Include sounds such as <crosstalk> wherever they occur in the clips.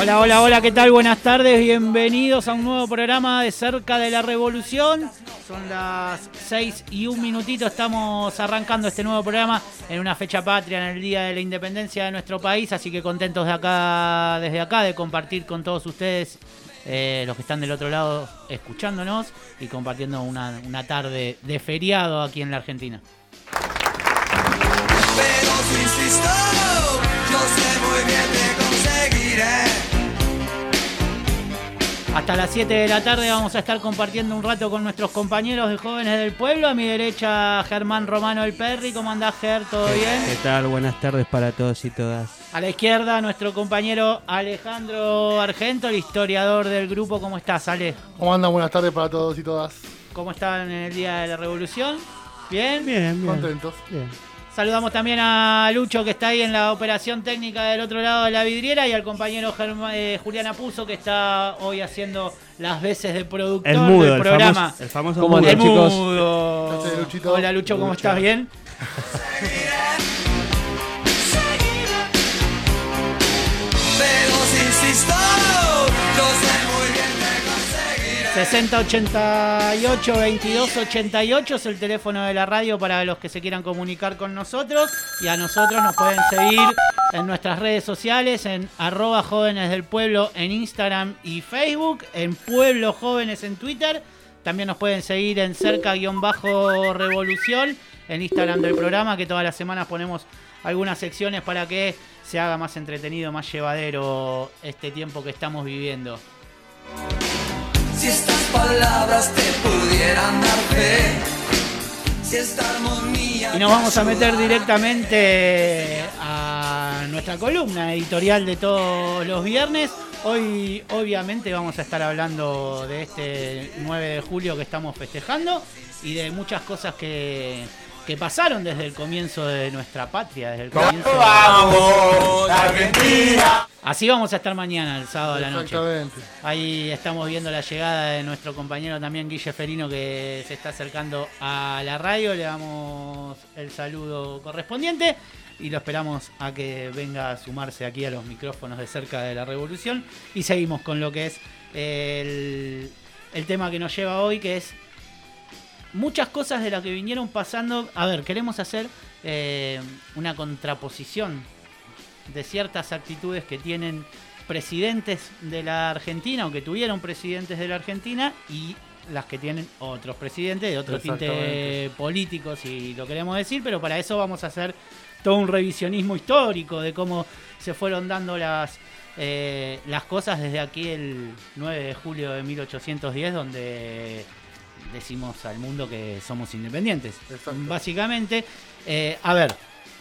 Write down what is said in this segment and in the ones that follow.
Hola, hola, hola, ¿qué tal? Buenas tardes, bienvenidos a un nuevo programa de Cerca de la Revolución. Son las 6 y un minutito, estamos arrancando este nuevo programa en una fecha patria, en el Día de la Independencia de nuestro país, así que contentos de acá, desde acá, de compartir con todos ustedes, eh, los que están del otro lado, escuchándonos y compartiendo una, una tarde de feriado aquí en la Argentina. Pero si insisto, yo sé muy bien conseguiré. Hasta las 7 de la tarde vamos a estar compartiendo un rato con nuestros compañeros de jóvenes del pueblo. A mi derecha, Germán Romano El Perri. ¿Cómo andás, Ger? ¿Todo bien? ¿Qué tal? Buenas tardes para todos y todas. A la izquierda, nuestro compañero Alejandro Argento, el historiador del grupo. ¿Cómo estás, Ale? ¿Cómo andan? Buenas tardes para todos y todas. ¿Cómo están en el Día de la Revolución? ¿Bien? Bien, bien. Contentos. Bien. Saludamos también a Lucho, que está ahí en la operación técnica del otro lado de la vidriera, y al compañero Germa- eh, Julián Apuso, que está hoy haciendo las veces de productor El mudo, del el programa. famoso, el famoso ¿Cómo mudo. El chicos? mudo. Luchito. Hola, Lucho, ¿cómo Lucho. estás? ¿Bien? Pero si insisto, 6088 2288 es el teléfono de la radio para los que se quieran comunicar con nosotros. Y a nosotros nos pueden seguir en nuestras redes sociales, en arroba jóvenes del pueblo en Instagram y Facebook, en Pueblo Jóvenes en Twitter. También nos pueden seguir en cerca-revolución, en Instagram del programa, que todas las semanas ponemos algunas secciones para que se haga más entretenido, más llevadero este tiempo que estamos viviendo. Estas palabras te pudieran dar si esta armonía. Y nos vamos a meter directamente a nuestra columna editorial de todos los viernes. Hoy obviamente vamos a estar hablando de este 9 de julio que estamos festejando y de muchas cosas que, que pasaron desde el comienzo de nuestra patria, desde el comienzo. ¡Vamos, Argentina! Así vamos a estar mañana, el sábado a la noche. Ahí estamos viendo la llegada de nuestro compañero también Guille Ferino que se está acercando a la radio. Le damos el saludo correspondiente y lo esperamos a que venga a sumarse aquí a los micrófonos de cerca de la revolución. Y seguimos con lo que es el, el tema que nos lleva hoy, que es muchas cosas de las que vinieron pasando. A ver, queremos hacer eh, una contraposición de ciertas actitudes que tienen presidentes de la Argentina o que tuvieron presidentes de la Argentina y las que tienen otros presidentes de otro tinte Exactamente. político, si lo queremos decir, pero para eso vamos a hacer todo un revisionismo histórico de cómo se fueron dando las, eh, las cosas desde aquí el 9 de julio de 1810, donde decimos al mundo que somos independientes. Exacto. Básicamente, eh, a ver,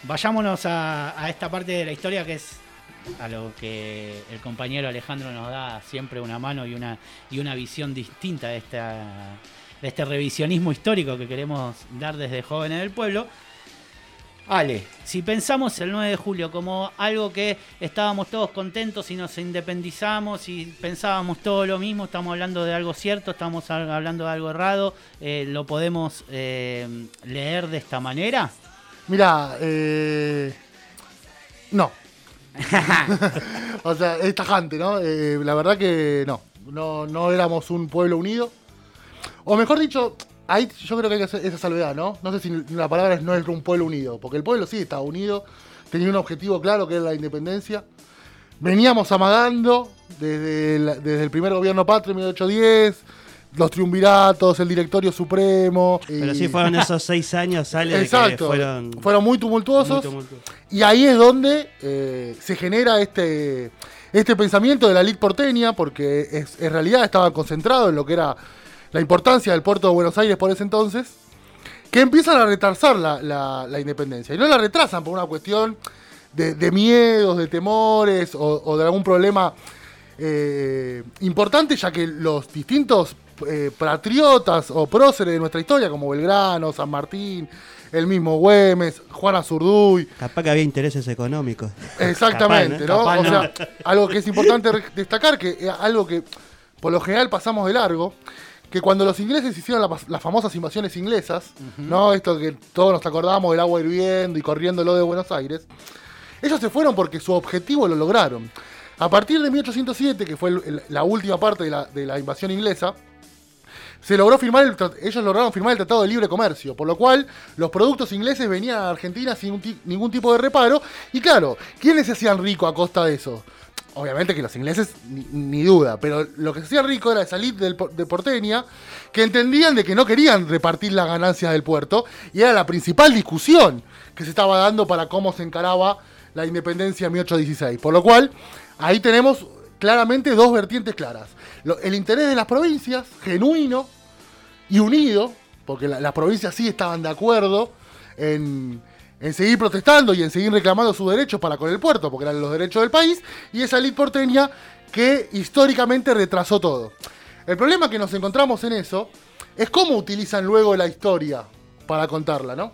vayámonos a, a esta parte de la historia que es a lo que el compañero Alejandro nos da siempre una mano y una, y una visión distinta de, esta, de este revisionismo histórico que queremos dar desde Jóvenes del Pueblo. Ale, si pensamos el 9 de julio como algo que estábamos todos contentos y nos independizamos y pensábamos todo lo mismo, estamos hablando de algo cierto, estamos hablando de algo errado, eh, ¿lo podemos eh, leer de esta manera? Mira, eh, no. <laughs> <laughs> o sea, es tajante, ¿no? Eh, la verdad que no. no. No éramos un pueblo unido. O mejor dicho, ahí yo creo que hay que hacer esa salvedad, ¿no? No sé si la palabra es no es un pueblo unido, porque el pueblo sí estaba unido, tenía un objetivo claro que era la independencia. Veníamos amagando desde el, desde el primer gobierno patrio en 1810, los triunviratos, el directorio supremo. Pero y- sí fueron <laughs> esos seis años, sale de que Exacto, fueron, fueron, muy tumultuosos. muy tumultuosos. Y ahí es donde eh, se genera este, este pensamiento de la elite porteña, porque es, en realidad estaba concentrado en lo que era la importancia del puerto de Buenos Aires por ese entonces, que empiezan a retrasar la, la- la independencia. Y no la retrasan por una cuestión de, de miedos, de temores o, o de algún problema eh, importante, ya que los distintos eh, patriotas o próceres de nuestra historia, como Belgrano, San Martín, el mismo Güemes, Juana Zurduy, Capaz que había intereses económicos. Exactamente, Capaz, ¿no? Capaz o no. sea, algo que es importante destacar, que es algo que por lo general pasamos de largo, que cuando los ingleses hicieron la- las famosas invasiones inglesas, ¿no? Esto que todos nos acordamos del agua hirviendo y corriendo lo de Buenos Aires, ellos se fueron porque su objetivo lo lograron. A partir de 1807, que fue el- el- la última parte de la, de la invasión inglesa, se logró firmar el, ellos lograron firmar el Tratado de Libre Comercio, por lo cual los productos ingleses venían a Argentina sin un ningún tipo de reparo. Y claro, ¿quiénes se hacían rico a costa de eso? Obviamente que los ingleses, ni, duda, pero lo que se hacía rico era salir del, de Porteña, que entendían de que no querían repartir las ganancias del puerto, y era la principal discusión que se estaba dando para cómo se encaraba la independencia en 1816. Por lo cual, ahí tenemos claramente dos vertientes claras. El interés de las provincias, genuino y unido, porque la- las provincias sí estaban de acuerdo en, en seguir protestando y en seguir reclamando sus derechos para con el puerto, porque eran los derechos del país, y esa ley porteña que históricamente retrasó todo. El problema que nos encontramos en eso es cómo utilizan luego la historia para contarla, ¿no?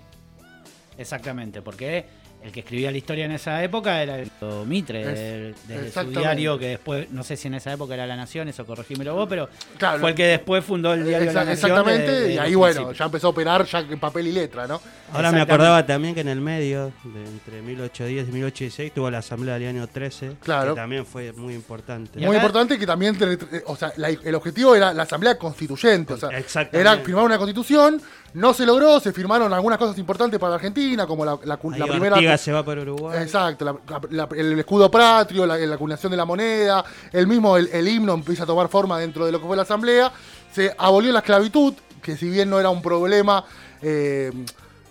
Exactamente, porque el que escribía la historia en esa época era el Mitre, del- desde su diario, que después, no sé si en esa época era La Nación, eso corregímelo vos, pero Claro. fue el que después fundó el diario La Nación. Exactamente, de- de y ahí bueno, principios. ya empezó a operar ya en papel y letra, ¿no? Ahora me acordaba también que en el medio, de entre 1810 y 1816, tuvo la asamblea del año 13, Claro. que también fue muy importante. Muy acá- importante que también, eh, o sea, la- el objetivo era la asamblea constituyente, o sea, era firmar una constitución, no se logró, se firmaron algunas cosas importantes para la Argentina, como la, la la primera... Ortigas se va para Uruguay. Exacto, la- el escudo patrio, la, acuñación de la moneda, el mismo el, el himno empieza a tomar forma dentro de lo que fue la asamblea, se abolió la esclavitud, que si bien no era un problema eh,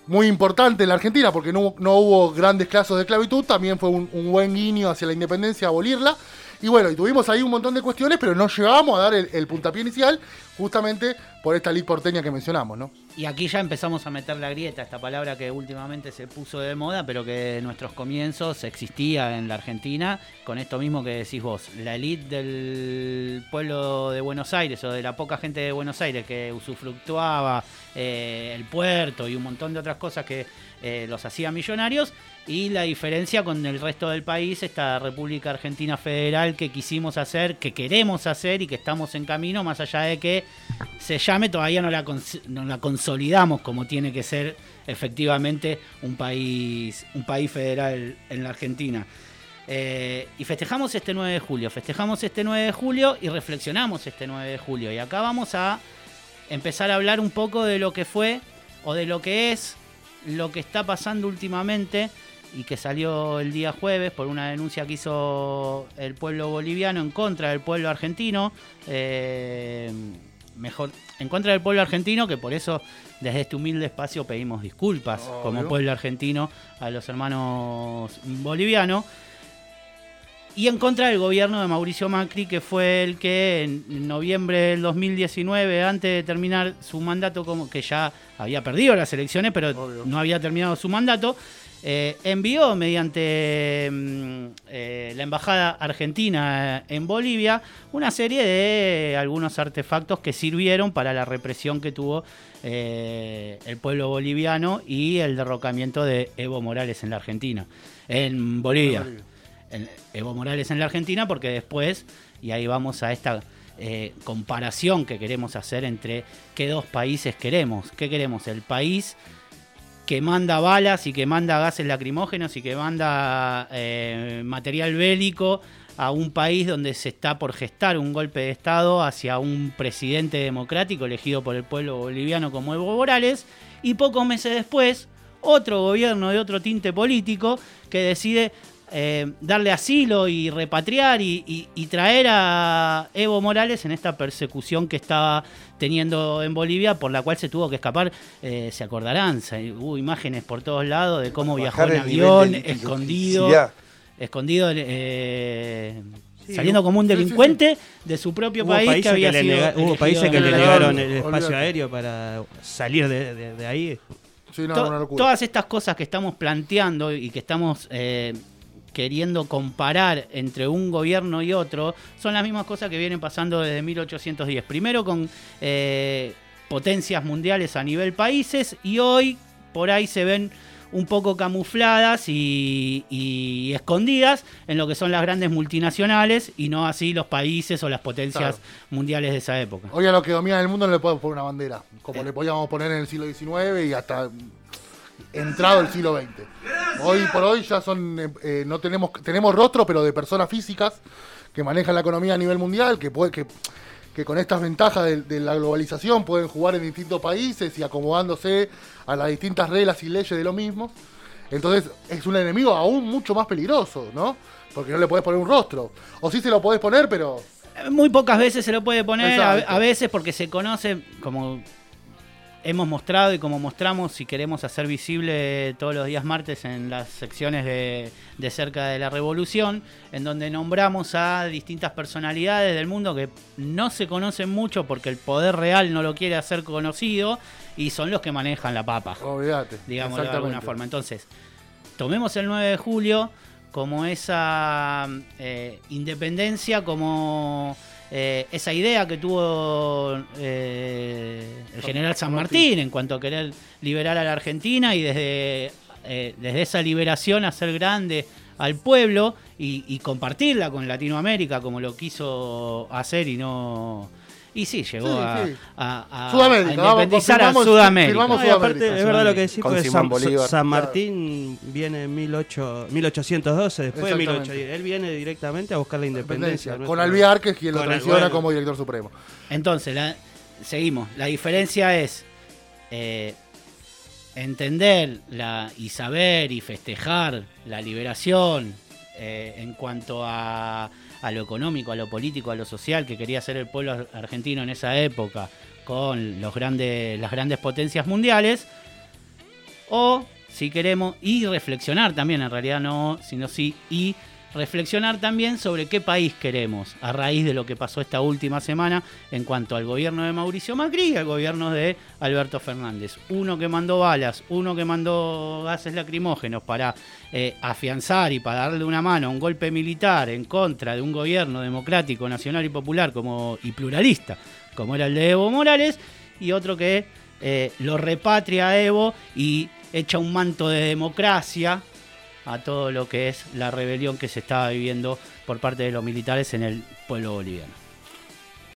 muy importante en la Argentina, porque no, no hubo grandes casos de esclavitud, también fue un, un buen guiño hacia la independencia abolirla. Y bueno, y tuvimos ahí un montón de cuestiones, pero no llegamos a dar el, el puntapié inicial, justamente por esta ley porteña que mencionamos, ¿no? Y aquí ya empezamos a meter la grieta, esta palabra que últimamente se puso de moda, pero que en nuestros comienzos existía en la Argentina, con esto mismo que decís vos, la elite del pueblo de Buenos Aires o de la poca gente de Buenos Aires que usufructuaba eh, el puerto y un montón de otras cosas que eh, los hacía millonarios, y la diferencia con el resto del país, esta República Argentina Federal que quisimos hacer, que queremos hacer y que estamos en camino, más allá de que se llame, todavía no la, consolidamos como tiene que ser efectivamente un país, un país federal en la Argentina. Eh, y festejamos este 9 de julio, festejamos este 9 de julio y reflexionamos este 9 de julio. Y acá vamos a empezar a hablar un poco de lo que fue o de lo que es lo que está pasando últimamente y que salió el día jueves por una denuncia que hizo el pueblo boliviano en contra del pueblo argentino. eh, mejor, en contra del pueblo argentino, que por eso desde este humilde espacio pedimos disculpas Obvio. como pueblo argentino a los hermanos bolivianos. Y en contra del gobierno de Mauricio Macri, que fue el que en noviembre del 2019, antes de terminar su mandato, como que ya había perdido las elecciones, pero Obvio. no había terminado su mandato, eh, envió mediante mm, eh, la embajada argentina en Bolivia una serie de algunos artefactos que sirvieron para la represión que tuvo eh, el pueblo boliviano y el derrocamiento de Evo Morales en la Argentina, en Bolivia. En- Evo Morales en la Argentina, porque después, y ahí vamos a esta eh, comparación que queremos hacer entre qué dos países queremos. ¿Qué queremos? El país que manda balas y que manda gases lacrimógenos y que manda eh, material bélico a un país donde se está por gestar un golpe de Estado hacia un presidente democrático elegido por el pueblo boliviano como Evo Morales, y pocos meses después, otro gobierno de otro tinte político que decide eh, darle asilo y repatriar y, y- y traer a Evo Morales en esta persecución que estaba teniendo en Bolivia, por la cual se tuvo que escapar. Eh, se acordarán, se- hubo imágenes por todos lados de cómo viajó en avión, escondido, escondido, eh, Sí, saliendo como un sí, sí, sí. delincuente de su propio Hubo país que había que le, sido nega- hubo países que le negaron el espacio aéreo para salir de, de- de ahí. Sí, no, To- una locura. todas estas cosas que estamos planteando y que estamos eh, queriendo comparar entre un gobierno y otro son las mismas cosas que vienen pasando desde 1810. Primero con eh, potencias mundiales a nivel países y hoy por ahí se ven un poco camufladas y, y escondidas en lo que son las grandes multinacionales y no así los países o las potencias Claro. mundiales de esa época. Hoy a los que dominan el mundo no le podemos poner una bandera, como le podíamos poner en el siglo XIX y hasta entrado el siglo XX. Hoy por hoy ya son, eh, eh, no tenemos, tenemos rostro, pero de personas físicas que manejan la economía a nivel mundial, que puede, que, que con estas ventajas de, de la globalización pueden jugar en distintos países y acomodándose a las distintas reglas y leyes de lo mismo. Entonces es un enemigo aún mucho más peligroso, ¿no? Porque no le podés poner un rostro. O sí se lo podés poner, pero Muy pocas veces se lo puede poner, a, a veces porque se conoce, como hemos mostrado y como mostramos, si queremos hacer visible todos los días martes en las secciones de, de cerca de la revolución, en donde nombramos a distintas personalidades del mundo que no se conocen mucho porque el poder real no lo quiere hacer conocido y son los que manejan la papa olvídate. digamos de alguna forma. Entonces, tomemos el 9 de julio como esa eh, independencia, como eh, esa idea que tuvo eh, el general San Martín. En cuanto a querer liberar a la Argentina y desde, eh, desde esa liberación hacer grande al pueblo y, y compartirla con Latinoamérica como lo quiso hacer y no... Y sí, llegó Sí, a, sí. a- a- Sudamérica, a vamos, independizar a Sudamérica. firmamos No, y aparte, Sudamérica. es verdad lo que decís, Con San, Bolívar. San Martín viene en 18, 1812, después de Exactamente. 1810. Él viene directamente a buscar la independencia. Con Alvear, que es quien lo traiciona como director supremo. Entonces, la- seguimos. La diferencia es eh, entender la, y saber y festejar la liberación eh, en cuanto a, a lo económico, a lo político, a lo social que quería hacer el pueblo ar- argentino en esa época con los grandes, las grandes potencias mundiales. O si queremos, y reflexionar también, en realidad no, sino sí, y reflexionar también sobre qué país queremos a raíz de lo que pasó esta última semana en cuanto al gobierno de Mauricio Macri y al gobierno de Alberto Fernández. Uno que mandó balas, uno que mandó gases lacrimógenos para eh, afianzar y para darle una mano a un golpe militar en contra de un gobierno democrático, nacional y popular como, y pluralista, como era el de Evo Morales, y otro que eh, lo repatria a Evo y echa un manto de democracia a todo lo que es la rebelión que se estaba viviendo por parte de los militares en el pueblo boliviano.